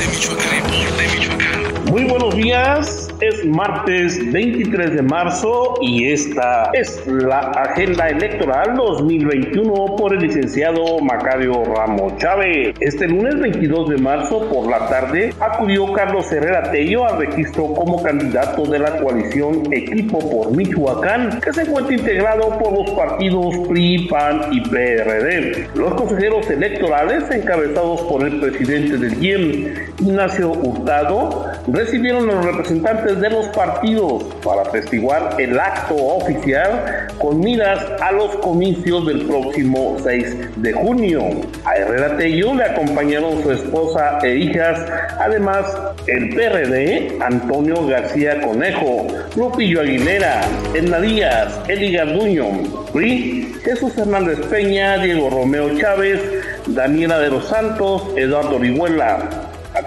Norte Michoacán. Norte Michoacán. Días, es martes 23 de marzo y esta es la agenda electoral 2021 por el licenciado Macario Ramos Chávez. Este lunes 22 de marzo por la tarde acudió Carlos Herrera Tello al registro como candidato de la coalición Equipo por Michoacán, que se encuentra integrado por los partidos PRI, PAN y PRD. Los consejeros electorales encabezados por el presidente del IEM, Ignacio Hurtado, recibieron los representantes de los partidos para atestiguar el acto oficial con miras a los comicios del próximo 6 de junio. A Herrera Tello le acompañaron su esposa e hijas, además el PRD, Antonio García Conejo, Lupillo Aguilera, Edna Díaz, Eli Garduño, PRI, Jesús Hernández Peña, Diego Romeo Chávez, Daniela de los Santos, Eduardo Orihuela,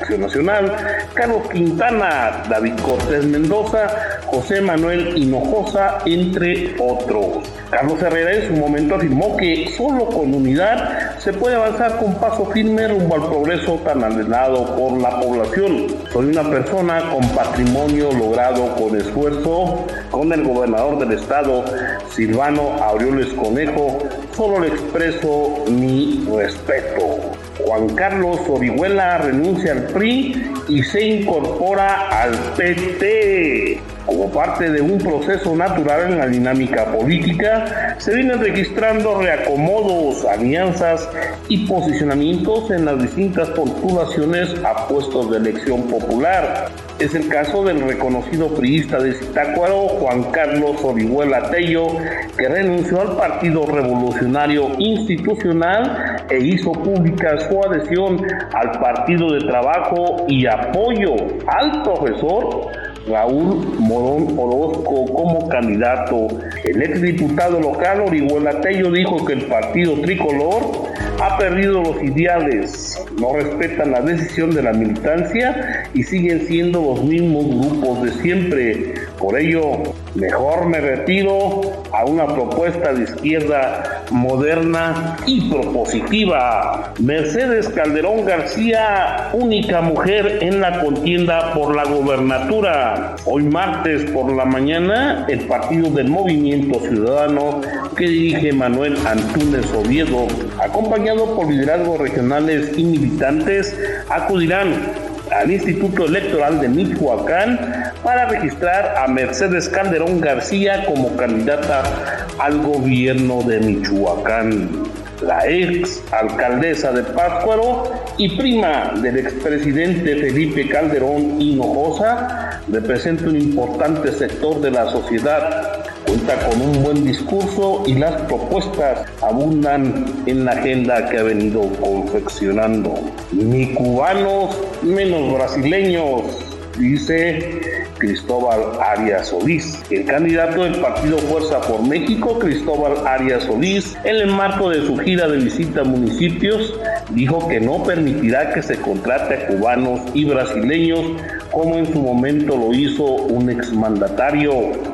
Nacional, Carlos Quintana, David Cortés Mendoza, José Manuel Hinojosa, entre otros. Carlos Herrera en su momento afirmó que solo con unidad se puede avanzar con paso firme rumbo al progreso tan anhelado por la población. Soy una persona con patrimonio logrado con esfuerzo, con el gobernador del estado, Silvano Aureoles Conejo, solo le expreso mi respeto. Juan Carlos Orihuela renuncia al PRI y se incorpora al PT. Como parte de un proceso natural en la dinámica política, se vienen registrando reacomodos, alianzas y posicionamientos en las distintas postulaciones a puestos de elección popular. Es el caso del reconocido priista de Zitácuaro, Juan Carlos Orihuela Tello, que renunció al Partido Revolucionario Institucional e hizo pública su adhesión al Partido de Trabajo y apoyo al profesor Raúl Morón Orozco como candidato. El exdiputado local Orihuela Tello dijo que el partido tricolor ha perdido los ideales, no respetan la decisión de la militancia y siguen siendo los mismos grupos de siempre. Por ello, mejor me retiro a una propuesta de izquierda moderna y propositiva. Mercedes Calderón García, única mujer en la contienda por la gobernatura. Hoy martes por la mañana, el partido del Movimiento Ciudadano que dirige Manuel Antúnez Oviedo, acompañado por liderazgos regionales y militantes, acudirán al Instituto Electoral de Michoacán para registrar a Mercedes Calderón García como candidata al gobierno de Michoacán. La ex alcaldesa de Pátzcuaro y prima del expresidente Felipe Calderón Hinojosa representa un importante sector de la sociedad cuenta con un buen discurso y las propuestas abundan en la agenda que ha venido confeccionando. Ni cubanos menos brasileños, dice Cristóbal Arias Solís. El candidato del partido Fuerza por México, Cristóbal Arias Solís, en el marco de su gira de visita a municipios, dijo que no permitirá que se contrate a cubanos y brasileños como en su momento lo hizo un exmandatario.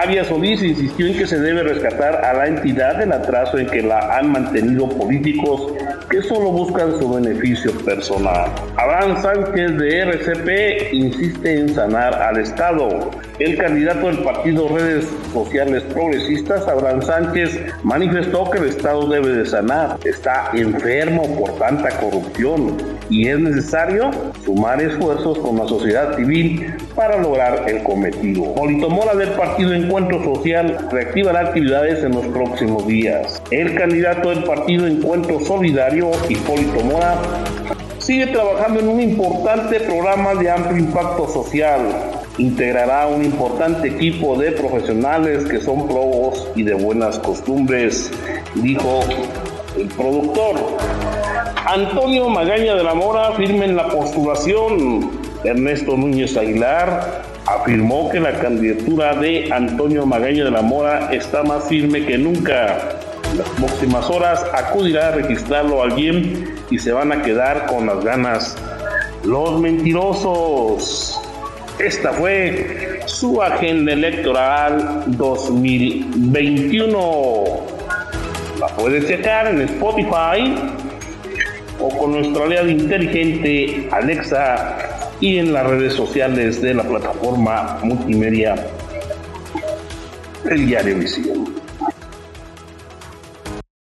Arias Solís insistió en que se debe rescatar a la entidad del atraso en que la han mantenido políticos que solo buscan su beneficio personal. Abraham Sánchez de RCP insiste en sanar al Estado. El candidato del partido Redes Sociales Progresistas, Abraham Sánchez, manifestó que el Estado debe de sanar. Está enfermo por tanta corrupción y es necesario sumar esfuerzos con la sociedad civil para lograr el cometido. Polito Mora del partido Encuentro Social reactivará actividades en los próximos días. El candidato del partido Encuentro Solidario, Hipólito Mora, sigue trabajando en un importante programa de amplio impacto social integrará un importante equipo de profesionales que son probos y de buenas costumbres, dijo el productor. Antonio Magaña de la Mora firme en la postulación. Ernesto Núñez Aguilar afirmó que la candidatura de Antonio Magaña de la Mora está más firme que nunca. En las próximas horas acudirá a registrarlo alguien y se van a quedar con las ganas. Los mentirosos. Esta fue su agenda electoral 2021. La puedes checar en Spotify, o con nuestro aliado inteligente Alexa y en las redes sociales de la plataforma multimedia El Diario Visión.